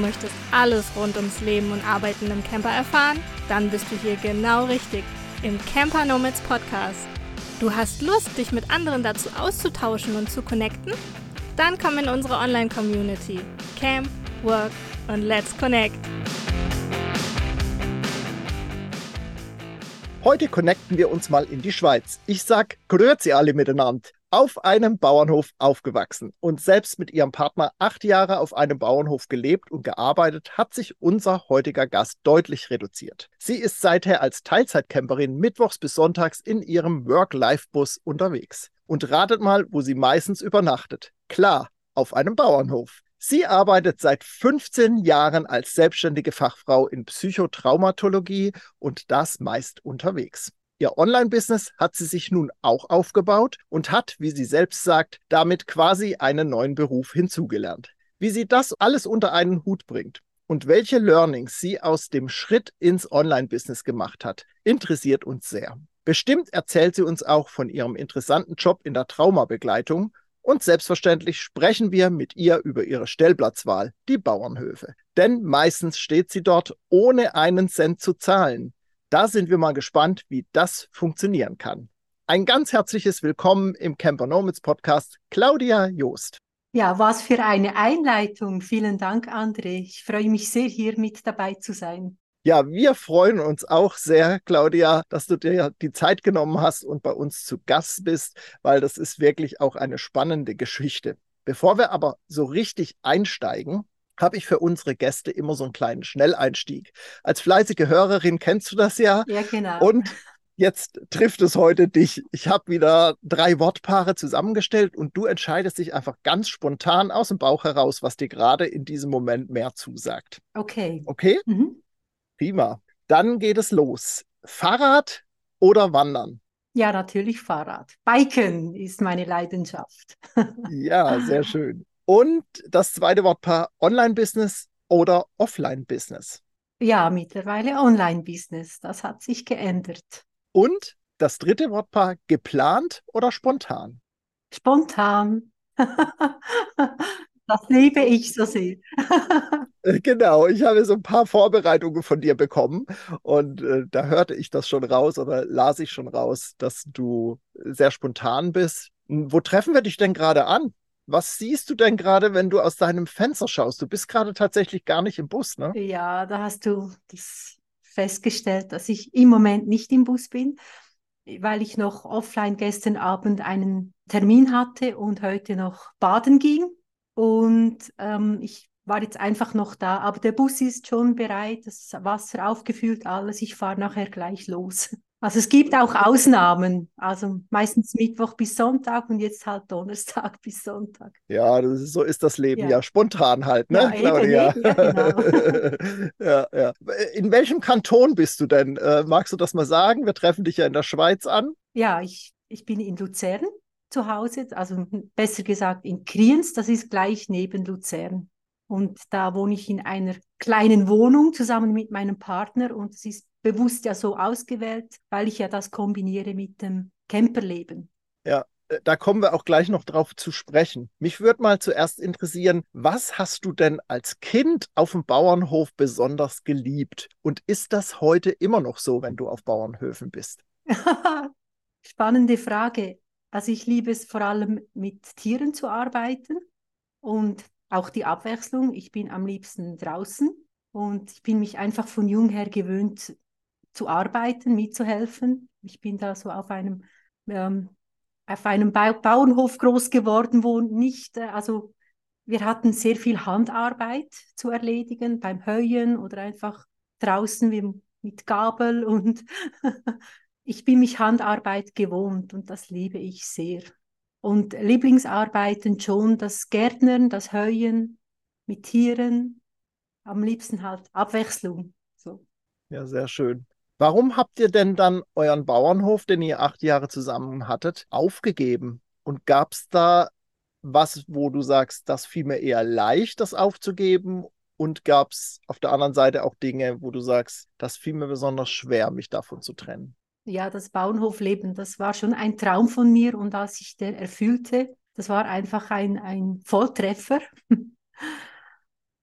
möchtest alles rund ums Leben und Arbeiten im Camper erfahren? Dann bist du hier genau richtig im Camper Nomads Podcast. Du hast Lust, dich mit anderen dazu auszutauschen und zu connecten? Dann komm in unsere Online-Community. Camp, Work und Let's Connect. Heute connecten wir uns mal in die Schweiz. Ich sag Grüezi alle miteinander. Auf einem Bauernhof aufgewachsen und selbst mit ihrem Partner acht Jahre auf einem Bauernhof gelebt und gearbeitet, hat sich unser heutiger Gast deutlich reduziert. Sie ist seither als Teilzeitcamperin mittwochs bis sonntags in ihrem Work-Life-Bus unterwegs. Und ratet mal, wo sie meistens übernachtet. Klar, auf einem Bauernhof. Sie arbeitet seit 15 Jahren als selbstständige Fachfrau in Psychotraumatologie und das meist unterwegs. Ihr Online-Business hat sie sich nun auch aufgebaut und hat, wie sie selbst sagt, damit quasi einen neuen Beruf hinzugelernt. Wie sie das alles unter einen Hut bringt und welche Learnings sie aus dem Schritt ins Online-Business gemacht hat, interessiert uns sehr. Bestimmt erzählt sie uns auch von ihrem interessanten Job in der Traumabegleitung und selbstverständlich sprechen wir mit ihr über ihre Stellplatzwahl, die Bauernhöfe. Denn meistens steht sie dort, ohne einen Cent zu zahlen. Da sind wir mal gespannt, wie das funktionieren kann. Ein ganz herzliches Willkommen im Camper Nomads Podcast, Claudia Joost. Ja, was für eine Einleitung. Vielen Dank, André. Ich freue mich sehr, hier mit dabei zu sein. Ja, wir freuen uns auch sehr, Claudia, dass du dir die Zeit genommen hast und bei uns zu Gast bist, weil das ist wirklich auch eine spannende Geschichte. Bevor wir aber so richtig einsteigen, habe ich für unsere Gäste immer so einen kleinen Schnelleinstieg. Als fleißige Hörerin kennst du das ja. Ja, genau. Und jetzt trifft es heute dich. Ich habe wieder drei Wortpaare zusammengestellt und du entscheidest dich einfach ganz spontan aus dem Bauch heraus, was dir gerade in diesem Moment mehr zusagt. Okay. Okay? Mhm. Prima. Dann geht es los. Fahrrad oder Wandern? Ja, natürlich Fahrrad. Biken ist meine Leidenschaft. ja, sehr schön. Und das zweite Wortpaar Online-Business oder Offline-Business? Ja, mittlerweile Online-Business. Das hat sich geändert. Und das dritte Wortpaar geplant oder spontan? Spontan. Das liebe ich so sehr. Äh, genau, ich habe so ein paar Vorbereitungen von dir bekommen und äh, da hörte ich das schon raus oder las ich schon raus, dass du sehr spontan bist. Wo treffen wir dich denn gerade an? Was siehst du denn gerade, wenn du aus deinem Fenster schaust? Du bist gerade tatsächlich gar nicht im Bus, ne? Ja, da hast du das festgestellt, dass ich im Moment nicht im Bus bin, weil ich noch offline gestern Abend einen Termin hatte und heute noch baden ging. Und ähm, ich war jetzt einfach noch da, aber der Bus ist schon bereit, das Wasser aufgefüllt, alles. Ich fahre nachher gleich los. Also es gibt auch Ausnahmen, also meistens Mittwoch bis Sonntag und jetzt halt Donnerstag bis Sonntag. Ja, ist, so ist das Leben, ja. ja, spontan halt, ne, ja, Claudia? Eben, ja, genau. ja, ja. In welchem Kanton bist du denn? Äh, magst du das mal sagen? Wir treffen dich ja in der Schweiz an. Ja, ich, ich bin in Luzern zu Hause, also besser gesagt in Kriens, das ist gleich neben Luzern. Und da wohne ich in einer kleinen Wohnung zusammen mit meinem Partner und es ist bewusst ja so ausgewählt, weil ich ja das kombiniere mit dem Camperleben. Ja, äh, da kommen wir auch gleich noch drauf zu sprechen. Mich würde mal zuerst interessieren, was hast du denn als Kind auf dem Bauernhof besonders geliebt? Und ist das heute immer noch so, wenn du auf Bauernhöfen bist? Spannende Frage. Also ich liebe es vor allem mit Tieren zu arbeiten und auch die Abwechslung. Ich bin am liebsten draußen und ich bin mich einfach von jung her gewöhnt zu arbeiten, mitzuhelfen. Ich bin da so auf einem ähm, auf einem ba Bauernhof groß geworden, wo nicht, äh, also wir hatten sehr viel Handarbeit zu erledigen beim Heuen oder einfach draußen wie mit Gabel und ich bin mich Handarbeit gewohnt und das liebe ich sehr. Und Lieblingsarbeiten schon das Gärtnern, das Heuen mit Tieren, am liebsten halt Abwechslung. So. Ja, sehr schön. Warum habt ihr denn dann euren Bauernhof, den ihr acht Jahre zusammen hattet, aufgegeben? Und gab es da was, wo du sagst, das fiel mir eher leicht, das aufzugeben? Und gab es auf der anderen Seite auch Dinge, wo du sagst, das fiel mir besonders schwer, mich davon zu trennen? Ja, das Bauernhofleben, das war schon ein Traum von mir und als ich den erfüllte, das war einfach ein, ein Volltreffer.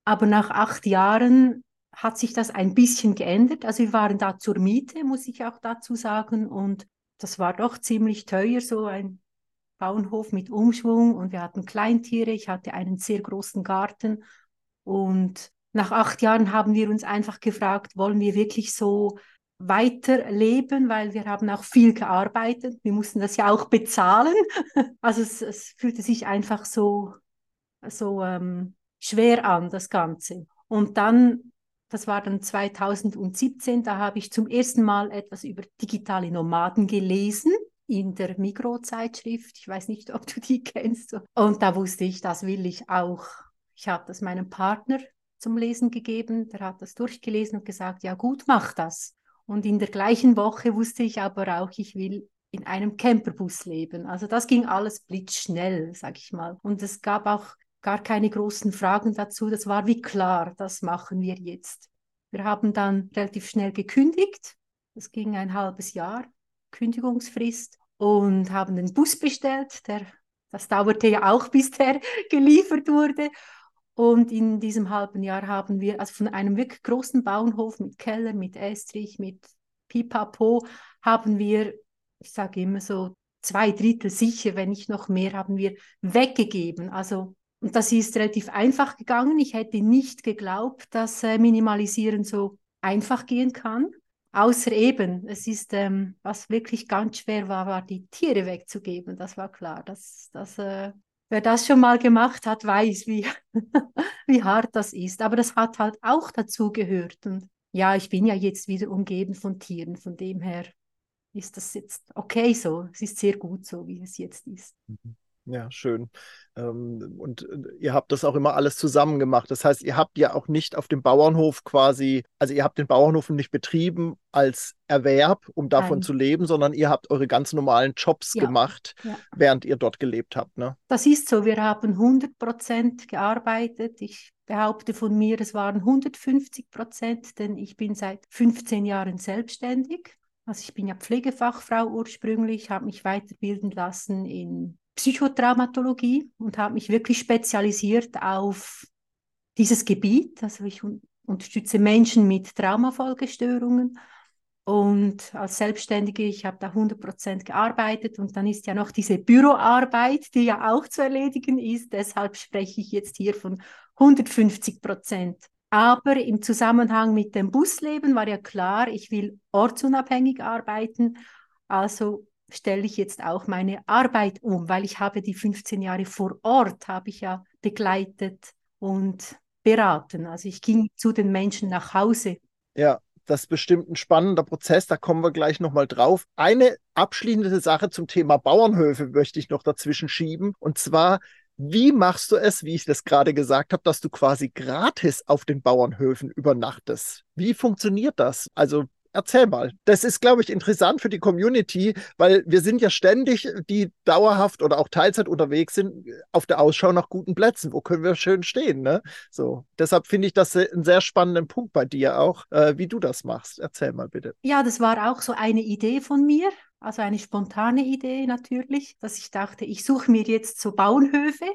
Aber nach acht Jahren hat sich das ein bisschen geändert. Also wir waren da zur Miete, muss ich auch dazu sagen. Und das war doch ziemlich teuer, so ein Bauernhof mit Umschwung. Und wir hatten Kleintiere. Ich hatte einen sehr großen Garten. Und nach acht Jahren haben wir uns einfach gefragt, wollen wir wirklich so weiterleben, weil wir haben auch viel gearbeitet. Wir mussten das ja auch bezahlen. Also es, es fühlte sich einfach so, so ähm, schwer an, das Ganze. Und dann, das war dann 2017, da habe ich zum ersten Mal etwas über digitale Nomaden gelesen in der Mikro-Zeitschrift. Ich weiß nicht, ob du die kennst. Und da wusste ich, das will ich auch. Ich habe das meinem Partner zum Lesen gegeben. Der hat das durchgelesen und gesagt, ja gut, mach das. Und in der gleichen Woche wusste ich aber auch, ich will in einem Camperbus leben. Also das ging alles blitzschnell, sag ich mal. Und es gab auch gar keine großen Fragen dazu. Das war wie klar, das machen wir jetzt. Wir haben dann relativ schnell gekündigt. Das ging ein halbes Jahr, Kündigungsfrist, und haben den Bus bestellt. Der, das dauerte ja auch, bis der geliefert wurde. Und in diesem halben Jahr haben wir, also von einem wirklich großen Bauernhof mit Keller, mit Estrich, mit Pipapo, haben wir, ich sage immer so, zwei Drittel sicher, wenn nicht noch mehr, haben wir weggegeben. Also und das ist relativ einfach gegangen. Ich hätte nicht geglaubt, dass äh, Minimalisieren so einfach gehen kann. Außer eben, es ist, ähm, was wirklich ganz schwer war, war die Tiere wegzugeben. Das war klar. Das, das, äh, wer das schon mal gemacht hat, weiß, wie, wie hart das ist. Aber das hat halt auch dazu gehört. Und ja, ich bin ja jetzt wieder umgeben von Tieren. Von dem her ist das jetzt okay so. Es ist sehr gut so, wie es jetzt ist. Mhm. Ja, schön. Ähm, und äh, ihr habt das auch immer alles zusammen gemacht. Das heißt, ihr habt ja auch nicht auf dem Bauernhof quasi, also ihr habt den Bauernhof nicht betrieben als Erwerb, um davon Nein. zu leben, sondern ihr habt eure ganz normalen Jobs ja. gemacht, ja. während ihr dort gelebt habt. Ne? Das ist so. Wir haben 100 Prozent gearbeitet. Ich behaupte von mir, es waren 150 Prozent, denn ich bin seit 15 Jahren selbstständig. Also ich bin ja Pflegefachfrau ursprünglich, habe mich weiterbilden lassen in Psychotraumatologie und habe mich wirklich spezialisiert auf dieses Gebiet. Also ich unterstütze Menschen mit Traumafolgestörungen und als Selbstständige, ich habe da 100 Prozent gearbeitet und dann ist ja noch diese Büroarbeit, die ja auch zu erledigen ist. Deshalb spreche ich jetzt hier von 150 Prozent. Aber im Zusammenhang mit dem Busleben war ja klar, ich will ortsunabhängig arbeiten. Also stelle ich jetzt auch meine Arbeit um, weil ich habe die 15 Jahre vor Ort, habe ich ja begleitet und beraten. Also ich ging zu den Menschen nach Hause. Ja, das ist bestimmt ein spannender Prozess, da kommen wir gleich nochmal drauf. Eine abschließende Sache zum Thema Bauernhöfe möchte ich noch dazwischen schieben. Und zwar, wie machst du es, wie ich das gerade gesagt habe, dass du quasi gratis auf den Bauernhöfen übernachtest? Wie funktioniert das? Also Erzähl mal. Das ist, glaube ich, interessant für die Community, weil wir sind ja ständig, die dauerhaft oder auch Teilzeit unterwegs sind, auf der Ausschau nach guten Plätzen. Wo können wir schön stehen? Ne? So, deshalb finde ich das einen sehr spannenden Punkt bei dir auch, äh, wie du das machst. Erzähl mal bitte. Ja, das war auch so eine Idee von mir. Also eine spontane Idee natürlich, dass ich dachte, ich suche mir jetzt so Bauernhöfe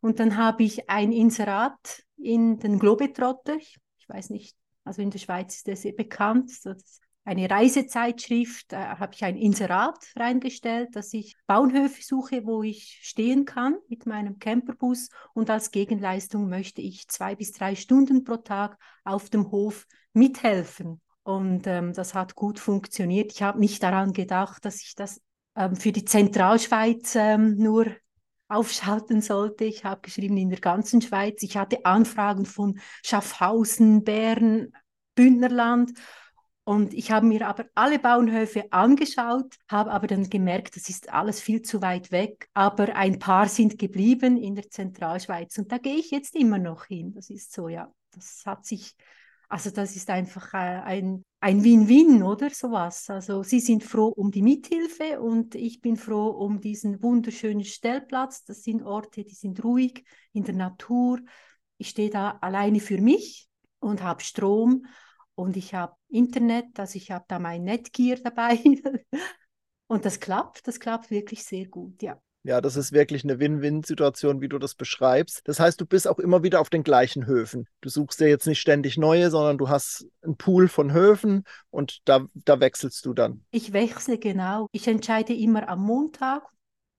und dann habe ich ein Inserat in den Globetrotter. Ich, ich weiß nicht, also in der Schweiz ist das sehr bekannt. Das eine Reisezeitschrift, da habe ich ein Inserat reingestellt, dass ich Bauernhöfe suche, wo ich stehen kann mit meinem Camperbus und als Gegenleistung möchte ich zwei bis drei Stunden pro Tag auf dem Hof mithelfen. Und ähm, das hat gut funktioniert. Ich habe nicht daran gedacht, dass ich das ähm, für die Zentralschweiz ähm, nur aufschalten sollte. Ich habe geschrieben in der ganzen Schweiz. Ich hatte Anfragen von Schaffhausen, Bern, Bündnerland und ich habe mir aber alle Bauernhöfe angeschaut, habe aber dann gemerkt, das ist alles viel zu weit weg. Aber ein paar sind geblieben in der Zentralschweiz und da gehe ich jetzt immer noch hin. Das ist so, ja. Das hat sich, also das ist einfach äh, ein, ein Win-Win, oder sowas. Also Sie sind froh um die Mithilfe und ich bin froh um diesen wunderschönen Stellplatz. Das sind Orte, die sind ruhig in der Natur. Ich stehe da alleine für mich und habe Strom und ich habe Internet, also ich habe da mein Netgear dabei. und das klappt, das klappt wirklich sehr gut, ja. Ja, das ist wirklich eine Win-Win-Situation, wie du das beschreibst. Das heißt, du bist auch immer wieder auf den gleichen Höfen. Du suchst dir jetzt nicht ständig neue, sondern du hast einen Pool von Höfen und da, da wechselst du dann. Ich wechsle genau. Ich entscheide immer am Montag,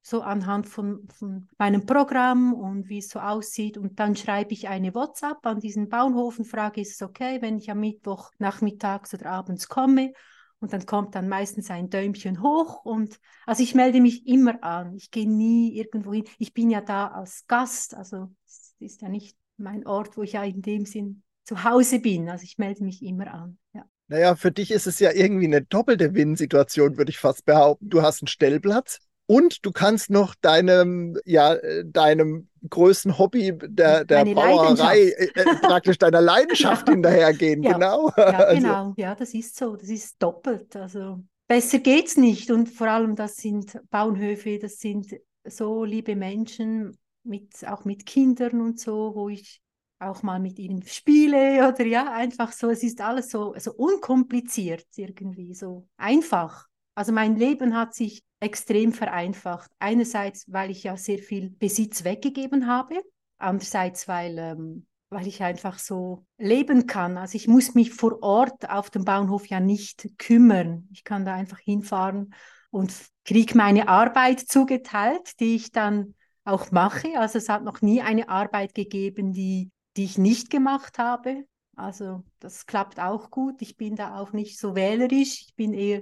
so anhand von, von meinem Programm und wie es so aussieht. Und dann schreibe ich eine WhatsApp an diesen Bauernhof und frage, ist es okay, wenn ich am Mittwoch nachmittags oder abends komme? Und dann kommt dann meistens ein Däumchen hoch und also ich melde mich immer an. Ich gehe nie irgendwo hin. Ich bin ja da als Gast, also es ist ja nicht mein Ort, wo ich ja in dem Sinn zu Hause bin. Also ich melde mich immer an. Ja. Naja, für dich ist es ja irgendwie eine doppelte Win-Situation, würde ich fast behaupten. Du hast einen Stellplatz, und du kannst noch deinem, ja, deinem größten Hobby der, der Bauerei äh, äh, praktisch deiner Leidenschaft hinterhergehen. Ja, genau. Ja, also. genau. Ja, das ist so. Das ist doppelt. Also besser geht's nicht. Und vor allem, das sind Bauernhöfe, das sind so liebe Menschen, mit, auch mit Kindern und so, wo ich auch mal mit ihnen spiele oder ja, einfach so. Es ist alles so, so unkompliziert irgendwie, so einfach. Also mein Leben hat sich extrem vereinfacht. Einerseits, weil ich ja sehr viel Besitz weggegeben habe, andererseits, weil, ähm, weil ich einfach so leben kann. Also ich muss mich vor Ort auf dem Bauernhof ja nicht kümmern. Ich kann da einfach hinfahren und kriege meine Arbeit zugeteilt, die ich dann auch mache. Also es hat noch nie eine Arbeit gegeben, die, die ich nicht gemacht habe. Also das klappt auch gut. Ich bin da auch nicht so wählerisch. Ich bin eher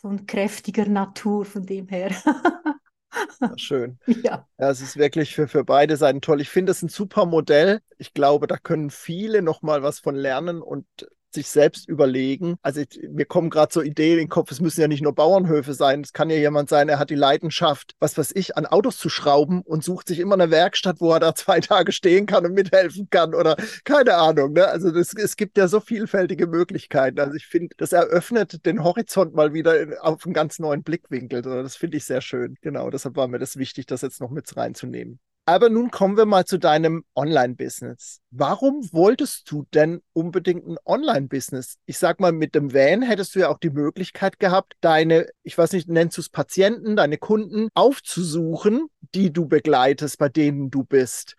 von kräftiger Natur, von dem her. schön. Ja. ja. Es ist wirklich für, für beide Seiten toll. Ich finde es ein super Modell. Ich glaube, da können viele noch mal was von lernen und sich selbst überlegen. Also ich, mir kommen gerade so Ideen in den Kopf, es müssen ja nicht nur Bauernhöfe sein. Es kann ja jemand sein, er hat die Leidenschaft, was weiß ich, an Autos zu schrauben und sucht sich immer eine Werkstatt, wo er da zwei Tage stehen kann und mithelfen kann oder keine Ahnung. Ne? Also das, es gibt ja so vielfältige Möglichkeiten. Also ich finde, das eröffnet den Horizont mal wieder auf einen ganz neuen Blickwinkel. Das finde ich sehr schön. Genau, deshalb war mir das wichtig, das jetzt noch mit reinzunehmen. Aber nun kommen wir mal zu deinem Online-Business. Warum wolltest du denn unbedingt ein Online-Business? Ich sag mal, mit dem Van hättest du ja auch die Möglichkeit gehabt, deine, ich weiß nicht, nennst du es Patienten, deine Kunden aufzusuchen, die du begleitest, bei denen du bist.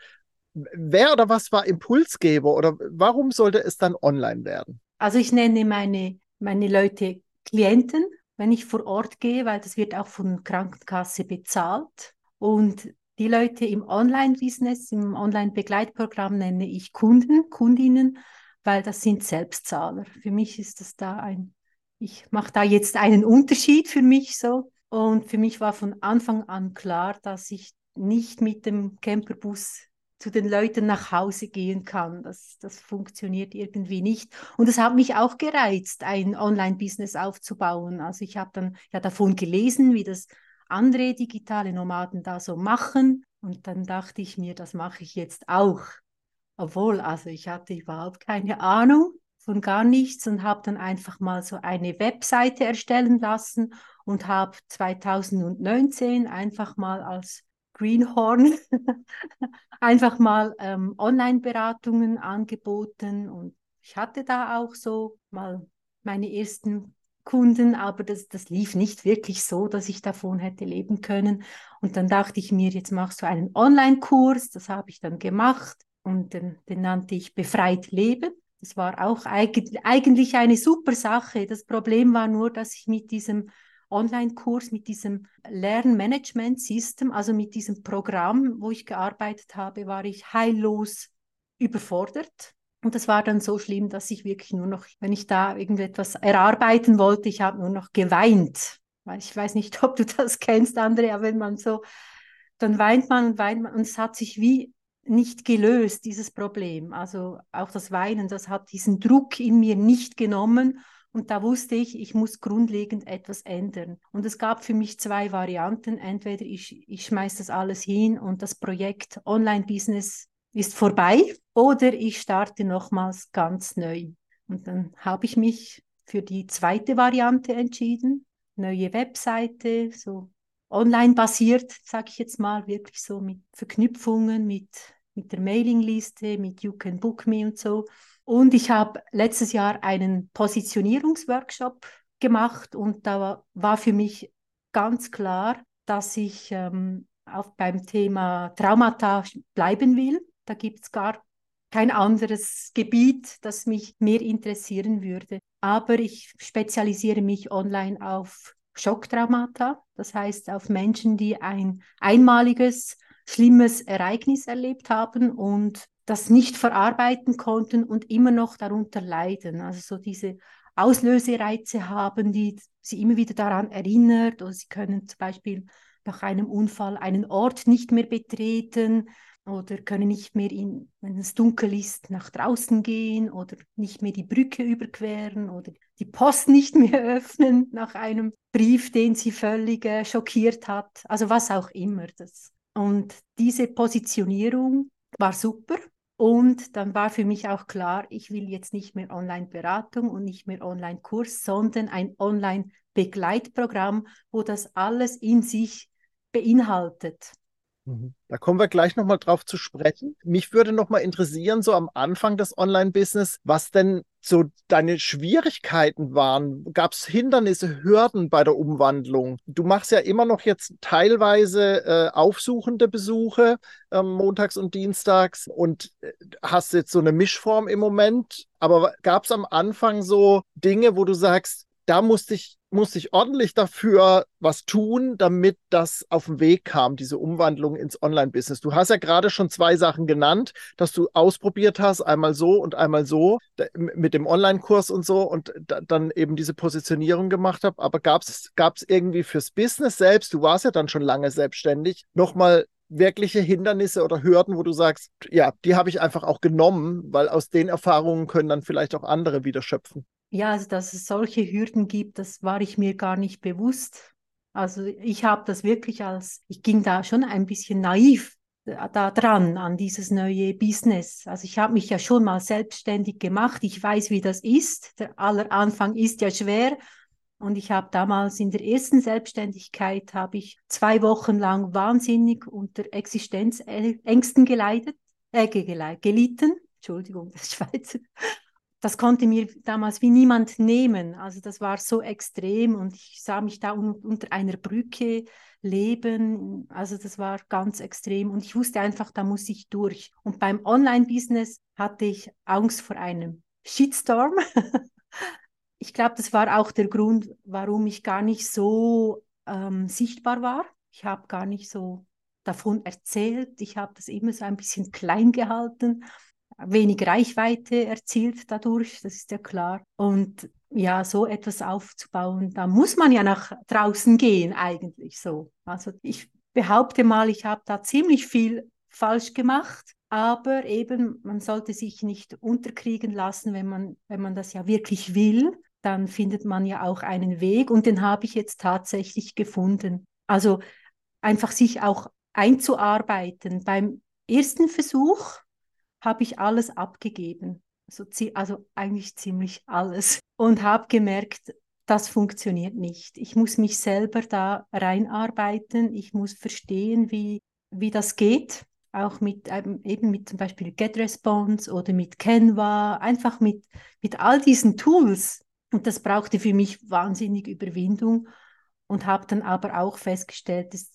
Wer oder was war Impulsgeber oder warum sollte es dann online werden? Also ich nenne meine, meine Leute Klienten, wenn ich vor Ort gehe, weil das wird auch von Krankenkasse bezahlt. Und die Leute im Online-Business, im Online-Begleitprogramm nenne ich Kunden, Kundinnen, weil das sind Selbstzahler. Für mich ist das da ein, ich mache da jetzt einen Unterschied für mich so. Und für mich war von Anfang an klar, dass ich nicht mit dem Camperbus zu den Leuten nach Hause gehen kann. Das, das funktioniert irgendwie nicht. Und es hat mich auch gereizt, ein Online-Business aufzubauen. Also ich habe dann ja davon gelesen, wie das andere digitale Nomaden da so machen. Und dann dachte ich mir, das mache ich jetzt auch. Obwohl, also ich hatte überhaupt keine Ahnung von gar nichts und habe dann einfach mal so eine Webseite erstellen lassen und habe 2019 einfach mal als Greenhorn einfach mal ähm, Online-Beratungen angeboten und ich hatte da auch so mal meine ersten Kunden, aber das, das lief nicht wirklich so, dass ich davon hätte leben können. Und dann dachte ich mir, jetzt machst du einen Online-Kurs, das habe ich dann gemacht und den, den nannte ich Befreit Leben. Das war auch eigentlich eine super Sache. Das Problem war nur, dass ich mit diesem Online-Kurs, mit diesem Lernmanagement-System, also mit diesem Programm, wo ich gearbeitet habe, war ich heillos überfordert. Und das war dann so schlimm, dass ich wirklich nur noch, wenn ich da irgendetwas erarbeiten wollte, ich habe nur noch geweint. Ich weiß nicht, ob du das kennst, Andrea, aber wenn man so, dann weint man und weint man und es hat sich wie nicht gelöst, dieses Problem. Also auch das Weinen, das hat diesen Druck in mir nicht genommen. Und da wusste ich, ich muss grundlegend etwas ändern. Und es gab für mich zwei Varianten. Entweder ich, ich schmeiße das alles hin und das Projekt Online-Business ist vorbei oder ich starte nochmals ganz neu. Und dann habe ich mich für die zweite Variante entschieden. Neue Webseite, so online basiert, sage ich jetzt mal, wirklich so mit Verknüpfungen, mit, mit der Mailingliste, mit You Can Book Me und so. Und ich habe letztes Jahr einen Positionierungsworkshop gemacht und da war für mich ganz klar, dass ich ähm, auf beim Thema Traumata bleiben will. Da gibt es gar kein anderes Gebiet, das mich mehr interessieren würde. Aber ich spezialisiere mich online auf Schocktraumata, das heißt auf Menschen, die ein einmaliges, schlimmes Ereignis erlebt haben und das nicht verarbeiten konnten und immer noch darunter leiden. Also so diese Auslösereize haben, die sie immer wieder daran erinnert oder sie können zum Beispiel nach einem Unfall einen Ort nicht mehr betreten oder können nicht mehr, in, wenn es dunkel ist, nach draußen gehen oder nicht mehr die Brücke überqueren oder die Post nicht mehr öffnen nach einem Brief, den sie völlig äh, schockiert hat. Also was auch immer das. Und diese Positionierung war super. Und dann war für mich auch klar, ich will jetzt nicht mehr Online-Beratung und nicht mehr Online-Kurs, sondern ein Online-Begleitprogramm, wo das alles in sich beinhaltet. Mhm. Da kommen wir gleich nochmal drauf zu sprechen. Mich würde nochmal interessieren, so am Anfang des Online-Business, was denn so deine Schwierigkeiten waren. Gab es Hindernisse, Hürden bei der Umwandlung? Du machst ja immer noch jetzt teilweise äh, aufsuchende Besuche äh, montags und dienstags und äh, hast jetzt so eine Mischform im Moment. Aber gab es am Anfang so Dinge, wo du sagst, da musste ich musste ich ordentlich dafür was tun, damit das auf den Weg kam, diese Umwandlung ins Online-Business. Du hast ja gerade schon zwei Sachen genannt, dass du ausprobiert hast, einmal so und einmal so, mit dem Online-Kurs und so und dann eben diese Positionierung gemacht habe. Aber gab es irgendwie fürs Business selbst, du warst ja dann schon lange selbstständig, nochmal wirkliche Hindernisse oder Hürden, wo du sagst, ja, die habe ich einfach auch genommen, weil aus den Erfahrungen können dann vielleicht auch andere wieder schöpfen. Ja, also dass es solche Hürden gibt, das war ich mir gar nicht bewusst. Also ich habe das wirklich als, ich ging da schon ein bisschen naiv da dran an dieses neue Business. Also ich habe mich ja schon mal selbstständig gemacht. Ich weiß, wie das ist. Der aller Anfang ist ja schwer. Und ich habe damals in der ersten Selbstständigkeit habe ich zwei Wochen lang wahnsinnig unter Existenzängsten geleitet, äh, gelitten. Entschuldigung, das Schweizer das konnte mir damals wie niemand nehmen. Also das war so extrem und ich sah mich da un unter einer Brücke leben. Also das war ganz extrem und ich wusste einfach, da muss ich durch. Und beim Online-Business hatte ich Angst vor einem Shitstorm. ich glaube, das war auch der Grund, warum ich gar nicht so ähm, sichtbar war. Ich habe gar nicht so davon erzählt. Ich habe das immer so ein bisschen klein gehalten wenig Reichweite erzielt dadurch, das ist ja klar. Und ja, so etwas aufzubauen, da muss man ja nach draußen gehen eigentlich so. Also ich behaupte mal, ich habe da ziemlich viel falsch gemacht, aber eben man sollte sich nicht unterkriegen lassen, wenn man wenn man das ja wirklich will, dann findet man ja auch einen Weg und den habe ich jetzt tatsächlich gefunden. Also einfach sich auch einzuarbeiten. Beim ersten Versuch habe ich alles abgegeben. Also, also eigentlich ziemlich alles. Und habe gemerkt, das funktioniert nicht. Ich muss mich selber da reinarbeiten. Ich muss verstehen, wie, wie das geht. Auch mit ähm, eben mit zum Beispiel GetResponse oder mit Canva, einfach mit, mit all diesen Tools. Und das brauchte für mich wahnsinnig Überwindung und habe dann aber auch festgestellt, dass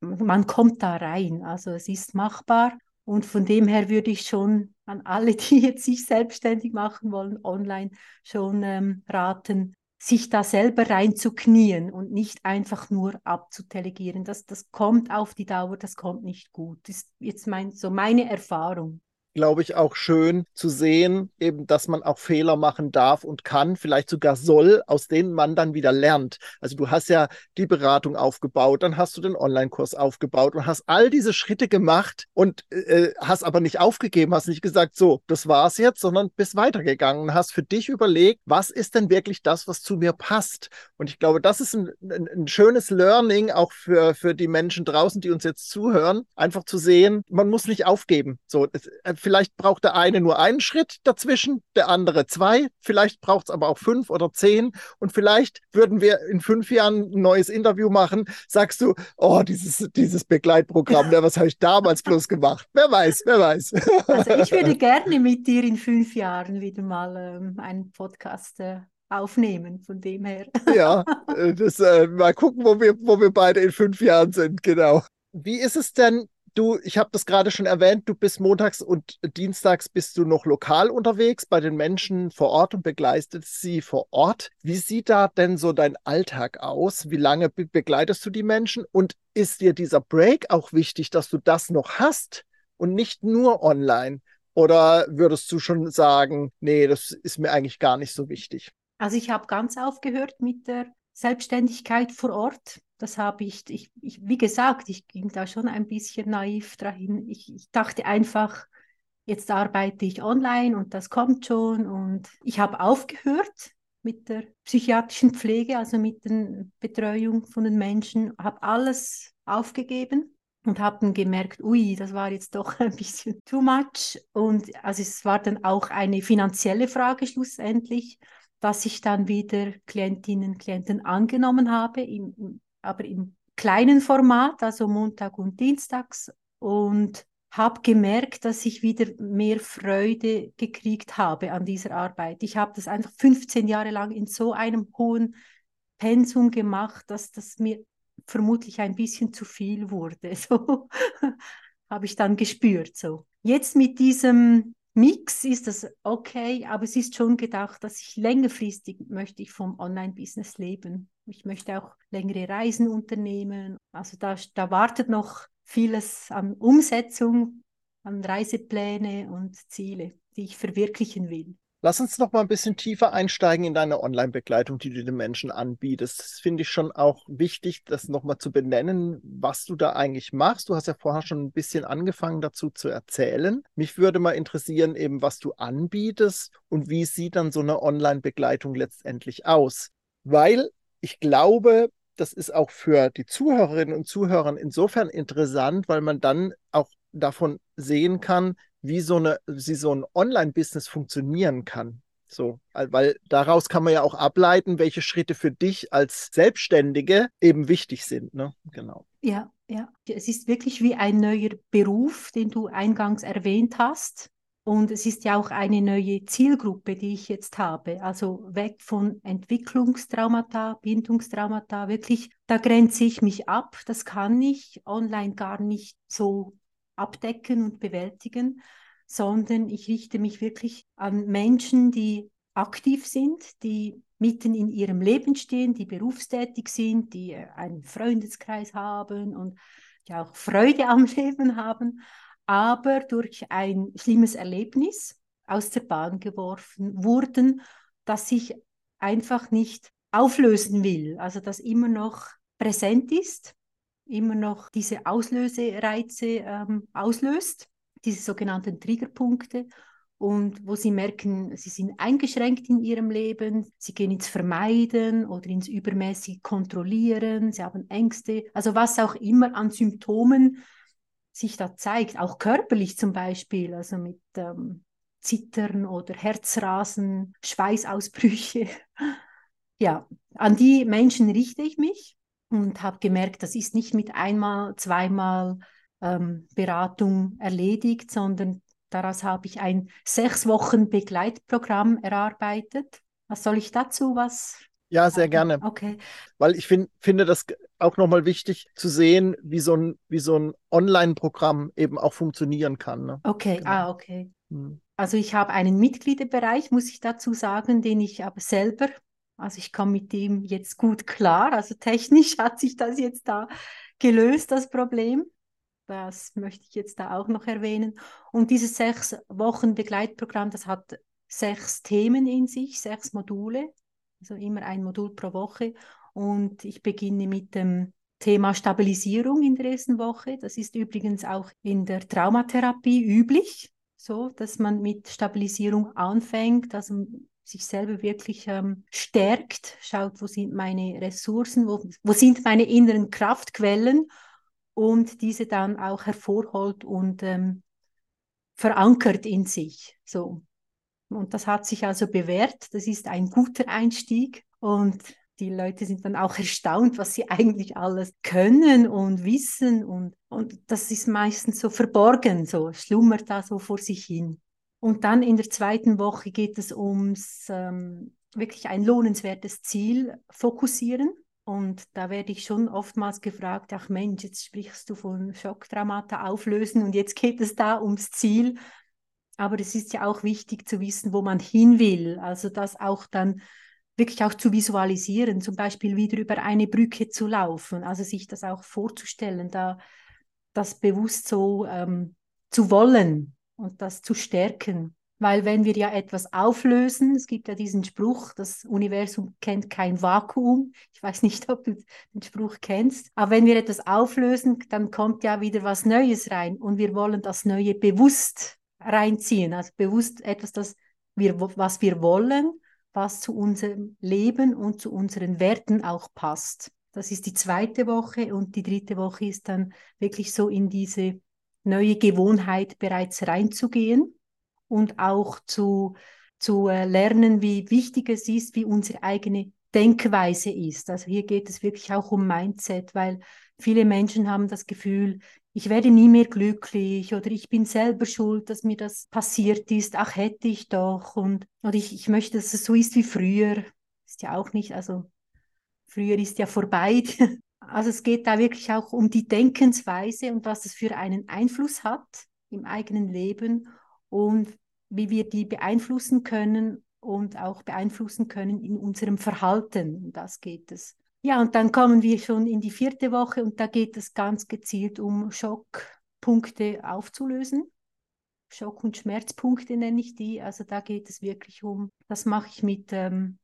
man kommt da rein. Also es ist machbar und von dem her würde ich schon an alle, die jetzt sich selbstständig machen wollen, online schon ähm, raten, sich da selber reinzuknien und nicht einfach nur abzudelegieren. Das, das kommt auf die Dauer, das kommt nicht gut. Das ist jetzt mein, so meine Erfahrung glaube ich, auch schön zu sehen, eben, dass man auch Fehler machen darf und kann, vielleicht sogar soll, aus denen man dann wieder lernt. Also du hast ja die Beratung aufgebaut, dann hast du den Online-Kurs aufgebaut und hast all diese Schritte gemacht und äh, hast aber nicht aufgegeben, hast nicht gesagt, so, das war's jetzt, sondern bist weitergegangen und hast für dich überlegt, was ist denn wirklich das, was zu mir passt? Und ich glaube, das ist ein, ein, ein schönes Learning auch für, für die Menschen draußen, die uns jetzt zuhören, einfach zu sehen, man muss nicht aufgeben. So, es, äh, Vielleicht braucht der eine nur einen Schritt dazwischen, der andere zwei. Vielleicht braucht es aber auch fünf oder zehn. Und vielleicht würden wir in fünf Jahren ein neues Interview machen. Sagst du, oh, dieses, dieses Begleitprogramm, was habe ich damals bloß gemacht? Wer weiß, wer weiß. Also ich würde gerne mit dir in fünf Jahren wieder mal ähm, einen Podcast äh, aufnehmen, von dem her. Ja, äh, das, äh, mal gucken, wo wir, wo wir beide in fünf Jahren sind, genau. Wie ist es denn, du, ich habe das gerade schon erwähnt, du bist montags und dienstags bist du noch lokal unterwegs bei den Menschen vor Ort und begleitest sie vor Ort. Wie sieht da denn so dein Alltag aus? Wie lange be begleitest du die Menschen? Und ist dir dieser Break auch wichtig, dass du das noch hast und nicht nur online? Oder würdest du schon sagen, nee, das ist mir eigentlich gar nicht so wichtig? Also ich habe ganz aufgehört mit der Selbstständigkeit vor Ort. Das habe ich, ich, ich, wie gesagt, ich ging da schon ein bisschen naiv dahin. Ich, ich dachte einfach, jetzt arbeite ich online und das kommt schon. Und ich habe aufgehört mit der psychiatrischen Pflege, also mit der Betreuung von den Menschen, habe alles aufgegeben und habe dann gemerkt, ui, das war jetzt doch ein bisschen too much. Und also es war dann auch eine finanzielle Frage schlussendlich, dass ich dann wieder Klientinnen und Klienten angenommen habe, im, aber im kleinen Format, also Montag und Dienstags. Und habe gemerkt, dass ich wieder mehr Freude gekriegt habe an dieser Arbeit. Ich habe das einfach 15 Jahre lang in so einem hohen Pensum gemacht, dass das mir vermutlich ein bisschen zu viel wurde. So habe ich dann gespürt. So. Jetzt mit diesem Mix ist das okay, aber es ist schon gedacht, dass ich längerfristig möchte ich vom Online-Business leben. Ich möchte auch längere Reisen unternehmen. Also da, da wartet noch vieles an Umsetzung, an Reisepläne und Ziele, die ich verwirklichen will. Lass uns noch mal ein bisschen tiefer einsteigen in deine Online-Begleitung, die du den Menschen anbietest. Das finde ich schon auch wichtig, das noch mal zu benennen, was du da eigentlich machst. Du hast ja vorher schon ein bisschen angefangen dazu zu erzählen. Mich würde mal interessieren, eben was du anbietest und wie sieht dann so eine Online-Begleitung letztendlich aus? Weil ich glaube, das ist auch für die Zuhörerinnen und Zuhörer insofern interessant, weil man dann auch davon sehen kann, wie so, eine, wie so ein Online-Business funktionieren kann. So, weil daraus kann man ja auch ableiten, welche Schritte für dich als Selbstständige eben wichtig sind. Ne? Genau. Ja, ja. Es ist wirklich wie ein neuer Beruf, den du eingangs erwähnt hast. Und es ist ja auch eine neue Zielgruppe, die ich jetzt habe. Also weg von Entwicklungstraumata, Bindungstraumata, wirklich, da grenze ich mich ab. Das kann ich online gar nicht so abdecken und bewältigen, sondern ich richte mich wirklich an Menschen, die aktiv sind, die mitten in ihrem Leben stehen, die berufstätig sind, die äh, einen Freundeskreis haben und die auch Freude am Leben haben, aber durch ein schlimmes Erlebnis aus der Bahn geworfen wurden, das sich einfach nicht auflösen will, also das immer noch präsent ist immer noch diese Auslösereize ähm, auslöst, diese sogenannten Triggerpunkte. Und wo sie merken, sie sind eingeschränkt in ihrem Leben, sie gehen ins Vermeiden oder ins übermäßig Kontrollieren, sie haben Ängste, also was auch immer an Symptomen sich da zeigt, auch körperlich zum Beispiel, also mit ähm, Zittern oder Herzrasen, Schweißausbrüche. Ja, an die Menschen richte ich mich und habe gemerkt, das ist nicht mit einmal, zweimal ähm, Beratung erledigt, sondern daraus habe ich ein sechs Wochen Begleitprogramm erarbeitet. Was soll ich dazu was? Ja, sehr gerne. Okay. Weil ich find, finde das auch nochmal wichtig zu sehen, wie so ein, wie so ein Online-Programm eben auch funktionieren kann. Ne? Okay, genau. ah, okay. Hm. Also ich habe einen Mitgliederbereich, muss ich dazu sagen, den ich aber selber also ich komme mit dem jetzt gut klar. Also technisch hat sich das jetzt da gelöst, das Problem. Das möchte ich jetzt da auch noch erwähnen. Und dieses sechs Wochen Begleitprogramm, das hat sechs Themen in sich, sechs Module, also immer ein Modul pro Woche. Und ich beginne mit dem Thema Stabilisierung in der ersten Woche. Das ist übrigens auch in der Traumatherapie üblich, so dass man mit Stabilisierung anfängt. Also sich selber wirklich ähm, stärkt, schaut, wo sind meine Ressourcen, wo, wo sind meine inneren Kraftquellen und diese dann auch hervorholt und ähm, verankert in sich. So. Und das hat sich also bewährt. Das ist ein guter Einstieg und die Leute sind dann auch erstaunt, was sie eigentlich alles können und wissen und, und das ist meistens so verborgen, so schlummert da so vor sich hin. Und dann in der zweiten Woche geht es ums ähm, wirklich ein lohnenswertes Ziel fokussieren. Und da werde ich schon oftmals gefragt, ach Mensch, jetzt sprichst du von Schocktraumata auflösen und jetzt geht es da ums Ziel. Aber es ist ja auch wichtig zu wissen, wo man hin will. Also das auch dann wirklich auch zu visualisieren, zum Beispiel wieder über eine Brücke zu laufen, also sich das auch vorzustellen, da das bewusst so ähm, zu wollen und das zu stärken. Weil wenn wir ja etwas auflösen, es gibt ja diesen Spruch, das Universum kennt kein Vakuum. Ich weiß nicht, ob du den Spruch kennst. Aber wenn wir etwas auflösen, dann kommt ja wieder was Neues rein und wir wollen das Neue bewusst reinziehen. Also bewusst etwas, das wir, was wir wollen was zu unserem Leben und zu unseren Werten auch passt. Das ist die zweite Woche und die dritte Woche ist dann wirklich so in diese neue Gewohnheit bereits reinzugehen und auch zu, zu äh, lernen, wie wichtig es ist, wie unsere eigene Denkweise ist. Also hier geht es wirklich auch um Mindset, weil viele Menschen haben das Gefühl, ich werde nie mehr glücklich oder ich bin selber schuld, dass mir das passiert ist, ach hätte ich doch und oder ich, ich möchte, dass es so ist wie früher. Ist ja auch nicht, also früher ist ja vorbei. Also es geht da wirklich auch um die Denkensweise und was es für einen Einfluss hat im eigenen Leben und wie wir die beeinflussen können und auch beeinflussen können in unserem Verhalten. Das geht es. Ja, und dann kommen wir schon in die vierte Woche und da geht es ganz gezielt um Schockpunkte aufzulösen. Schock- und Schmerzpunkte nenne ich die. Also da geht es wirklich um, das mache ich mit ähm,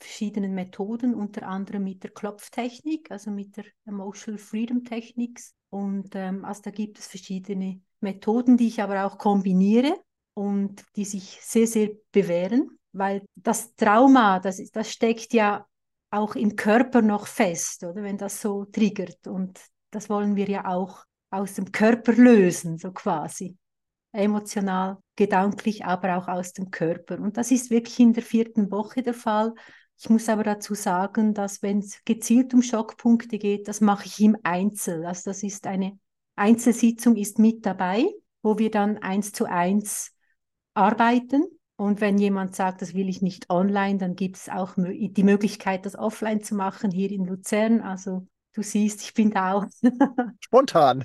verschiedenen Methoden, unter anderem mit der Klopftechnik, also mit der Emotional Freedom Techniques. Und ähm, also da gibt es verschiedene Methoden, die ich aber auch kombiniere und die sich sehr, sehr bewähren, weil das Trauma, das, das steckt ja auch im Körper noch fest, oder wenn das so triggert. Und das wollen wir ja auch aus dem Körper lösen, so quasi. Emotional, gedanklich, aber auch aus dem Körper. Und das ist wirklich in der vierten Woche der Fall. Ich muss aber dazu sagen, dass wenn es gezielt um Schockpunkte geht, das mache ich im Einzel. Also das ist eine Einzelsitzung ist mit dabei, wo wir dann eins zu eins arbeiten und wenn jemand sagt, das will ich nicht online, dann gibt es auch die Möglichkeit, das offline zu machen hier in Luzern. Also du siehst, ich bin da auch spontan.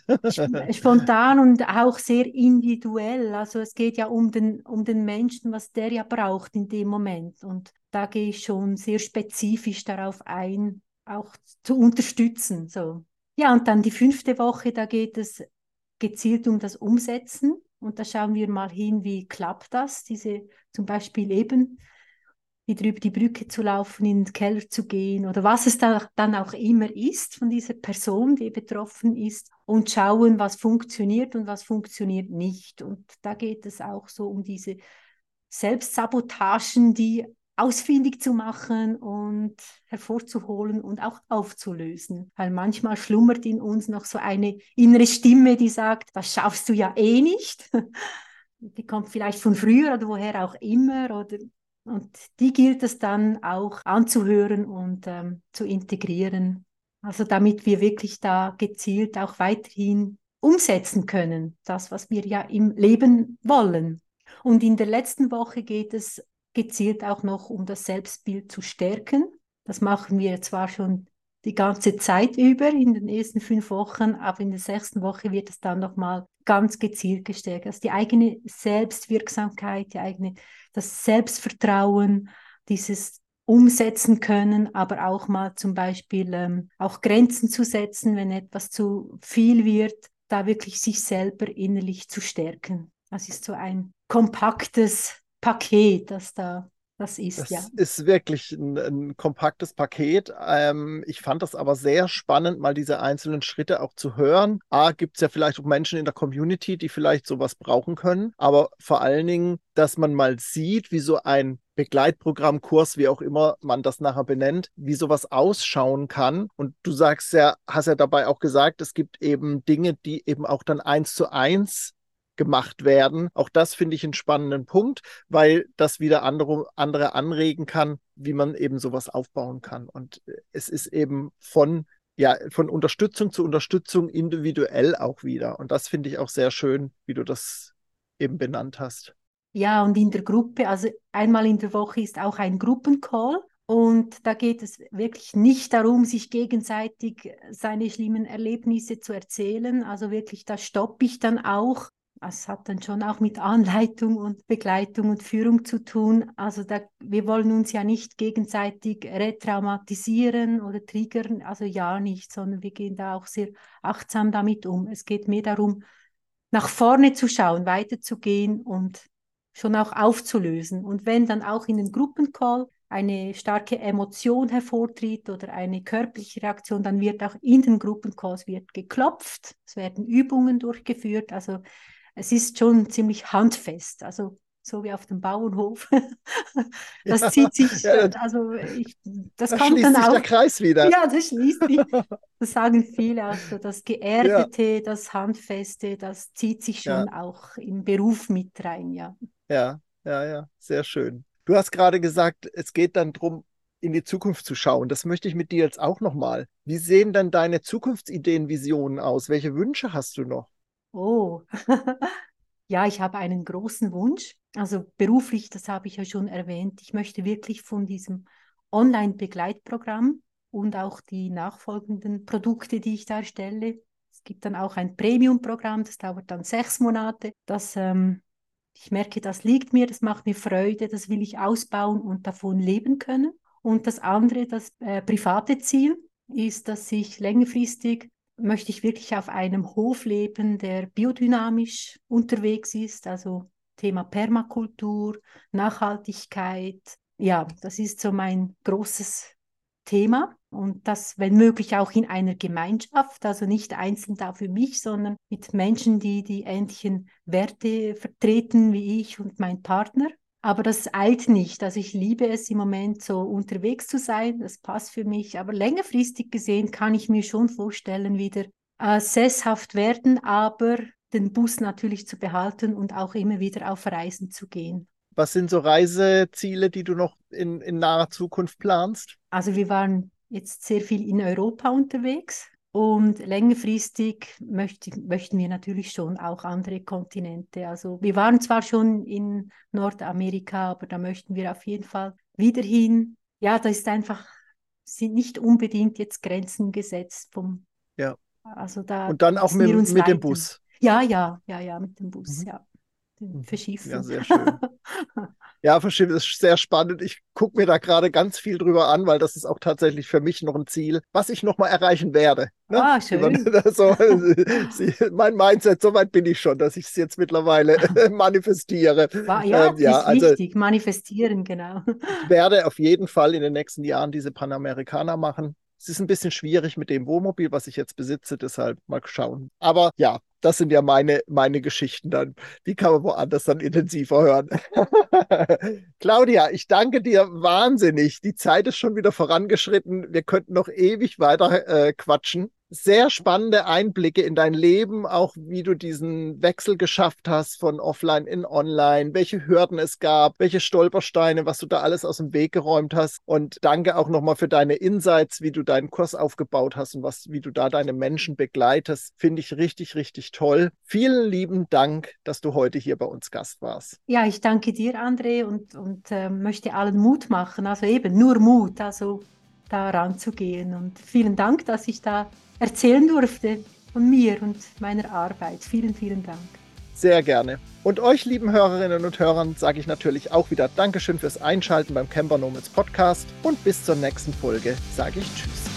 spontan und auch sehr individuell. Also es geht ja um den, um den Menschen, was der ja braucht in dem Moment. Und da gehe ich schon sehr spezifisch darauf ein, auch zu unterstützen. So. Ja, und dann die fünfte Woche, da geht es gezielt um das Umsetzen und da schauen wir mal hin, wie klappt das, diese zum Beispiel eben wieder über die Brücke zu laufen, in den Keller zu gehen oder was es da, dann auch immer ist von dieser Person, die betroffen ist und schauen, was funktioniert und was funktioniert nicht. Und da geht es auch so um diese Selbstsabotagen, die ausfindig zu machen und hervorzuholen und auch aufzulösen. Weil manchmal schlummert in uns noch so eine innere Stimme, die sagt, das schaffst du ja eh nicht. Die kommt vielleicht von früher oder woher auch immer. Oder, und die gilt es dann auch anzuhören und ähm, zu integrieren. Also damit wir wirklich da gezielt auch weiterhin umsetzen können, das, was wir ja im Leben wollen. Und in der letzten Woche geht es gezielt auch noch, um das Selbstbild zu stärken. Das machen wir zwar schon die ganze Zeit über in den ersten fünf Wochen, aber in der sechsten Woche wird es dann nochmal ganz gezielt gestärkt. Also die eigene Selbstwirksamkeit, die eigene, das Selbstvertrauen, dieses umsetzen können, aber auch mal zum Beispiel ähm, auch Grenzen zu setzen, wenn etwas zu viel wird, da wirklich sich selber innerlich zu stärken. Das ist so ein kompaktes Paket, das da das ist. Das ja. ist wirklich ein, ein kompaktes Paket. Ähm, ich fand das aber sehr spannend, mal diese einzelnen Schritte auch zu hören. A, gibt es ja vielleicht auch Menschen in der Community, die vielleicht sowas brauchen können, aber vor allen Dingen, dass man mal sieht, wie so ein Begleitprogramm, Kurs, wie auch immer man das nachher benennt, wie sowas ausschauen kann. Und du sagst ja, hast ja dabei auch gesagt, es gibt eben Dinge, die eben auch dann eins zu eins gemacht werden. Auch das finde ich einen spannenden Punkt, weil das wieder andere, andere anregen kann, wie man eben sowas aufbauen kann. Und es ist eben von ja, von Unterstützung zu Unterstützung individuell auch wieder. Und das finde ich auch sehr schön, wie du das eben benannt hast. Ja, und in der Gruppe, also einmal in der Woche ist auch ein Gruppencall, Und da geht es wirklich nicht darum, sich gegenseitig seine schlimmen Erlebnisse zu erzählen. Also wirklich, da stoppe ich dann auch. Es hat dann schon auch mit Anleitung und Begleitung und Führung zu tun. Also da, wir wollen uns ja nicht gegenseitig retraumatisieren oder triggern, also ja nicht, sondern wir gehen da auch sehr achtsam damit um. Es geht mehr darum, nach vorne zu schauen, weiterzugehen und schon auch aufzulösen. Und wenn dann auch in den Gruppencall eine starke Emotion hervortritt oder eine körperliche Reaktion, dann wird auch in den Gruppencalls wird geklopft, es werden Übungen durchgeführt. Also es ist schon ziemlich handfest. Also so wie auf dem Bauernhof. das ja, zieht sich, ja, also ich, das da kommt dann auch. der Kreis wieder. Ja, das schließt sich. Das sagen viele, also das Geerdete, ja. das Handfeste, das zieht sich schon auch im Beruf mit rein, ja. Ja, ja, ja, sehr schön. Du hast gerade gesagt, es geht dann darum, in die Zukunft zu schauen. Das möchte ich mit dir jetzt auch nochmal. Wie sehen dann deine Zukunftsideen, Visionen aus? Welche Wünsche hast du noch? Oh, ja, ich habe einen großen Wunsch. Also beruflich, das habe ich ja schon erwähnt. Ich möchte wirklich von diesem Online-Begleitprogramm und auch die nachfolgenden Produkte, die ich da erstelle. Es gibt dann auch ein Premium-Programm, das dauert dann sechs Monate. Das ähm, ich merke, das liegt mir, das macht mir Freude, das will ich ausbauen und davon leben können. Und das andere, das äh, private Ziel, ist, dass ich längerfristig möchte ich wirklich auf einem Hof leben, der biodynamisch unterwegs ist, also Thema Permakultur, Nachhaltigkeit. Ja, das ist so mein großes Thema und das, wenn möglich, auch in einer Gemeinschaft, also nicht einzeln da für mich, sondern mit Menschen, die die ähnlichen Werte vertreten wie ich und mein Partner. Aber das eilt nicht. Also ich liebe es im Moment so unterwegs zu sein. Das passt für mich. Aber längerfristig gesehen kann ich mir schon vorstellen, wieder äh, sesshaft werden, aber den Bus natürlich zu behalten und auch immer wieder auf Reisen zu gehen. Was sind so Reiseziele, die du noch in, in naher Zukunft planst? Also wir waren jetzt sehr viel in Europa unterwegs und längerfristig möchte, möchten wir natürlich schon auch andere Kontinente. Also wir waren zwar schon in Nordamerika, aber da möchten wir auf jeden Fall wieder hin. Ja, da ist einfach, sind nicht unbedingt jetzt Grenzen gesetzt vom. Ja. Also da. Und dann auch mit, mit dem Bus. Ja, ja, ja, ja, mit dem Bus, mhm. ja. Mhm. Verschiffen. Ja, sehr schön. Ja, verschieben ist sehr spannend. Ich gucke mir da gerade ganz viel drüber an, weil das ist auch tatsächlich für mich noch ein Ziel, was ich noch mal erreichen werde. Ne? Ah, schön. so, mein Mindset, so weit bin ich schon, dass ich es jetzt mittlerweile manifestiere. Ja, ähm, ja ist also, wichtig, manifestieren, genau. Ich werde auf jeden Fall in den nächsten Jahren diese Panamerikaner machen. Es ist ein bisschen schwierig mit dem Wohnmobil, was ich jetzt besitze, deshalb mal schauen. Aber ja, das sind ja meine, meine Geschichten dann. Die kann man woanders dann intensiver hören. Claudia, ich danke dir wahnsinnig. Die Zeit ist schon wieder vorangeschritten. Wir könnten noch ewig weiter äh, quatschen sehr spannende Einblicke in dein Leben, auch wie du diesen Wechsel geschafft hast von offline in online, welche Hürden es gab, welche Stolpersteine, was du da alles aus dem Weg geräumt hast. Und danke auch nochmal für deine Insights, wie du deinen Kurs aufgebaut hast und was, wie du da deine Menschen begleitest. Finde ich richtig, richtig toll. Vielen lieben Dank, dass du heute hier bei uns Gast warst. Ja, ich danke dir, André, und, und äh, möchte allen Mut machen. Also eben nur Mut, also da ranzugehen. Und vielen Dank, dass ich da erzählen durfte von mir und meiner Arbeit. Vielen, vielen Dank. Sehr gerne. Und euch, lieben Hörerinnen und Hörern, sage ich natürlich auch wieder Dankeschön fürs Einschalten beim Camper Nomads Podcast und bis zur nächsten Folge sage ich Tschüss.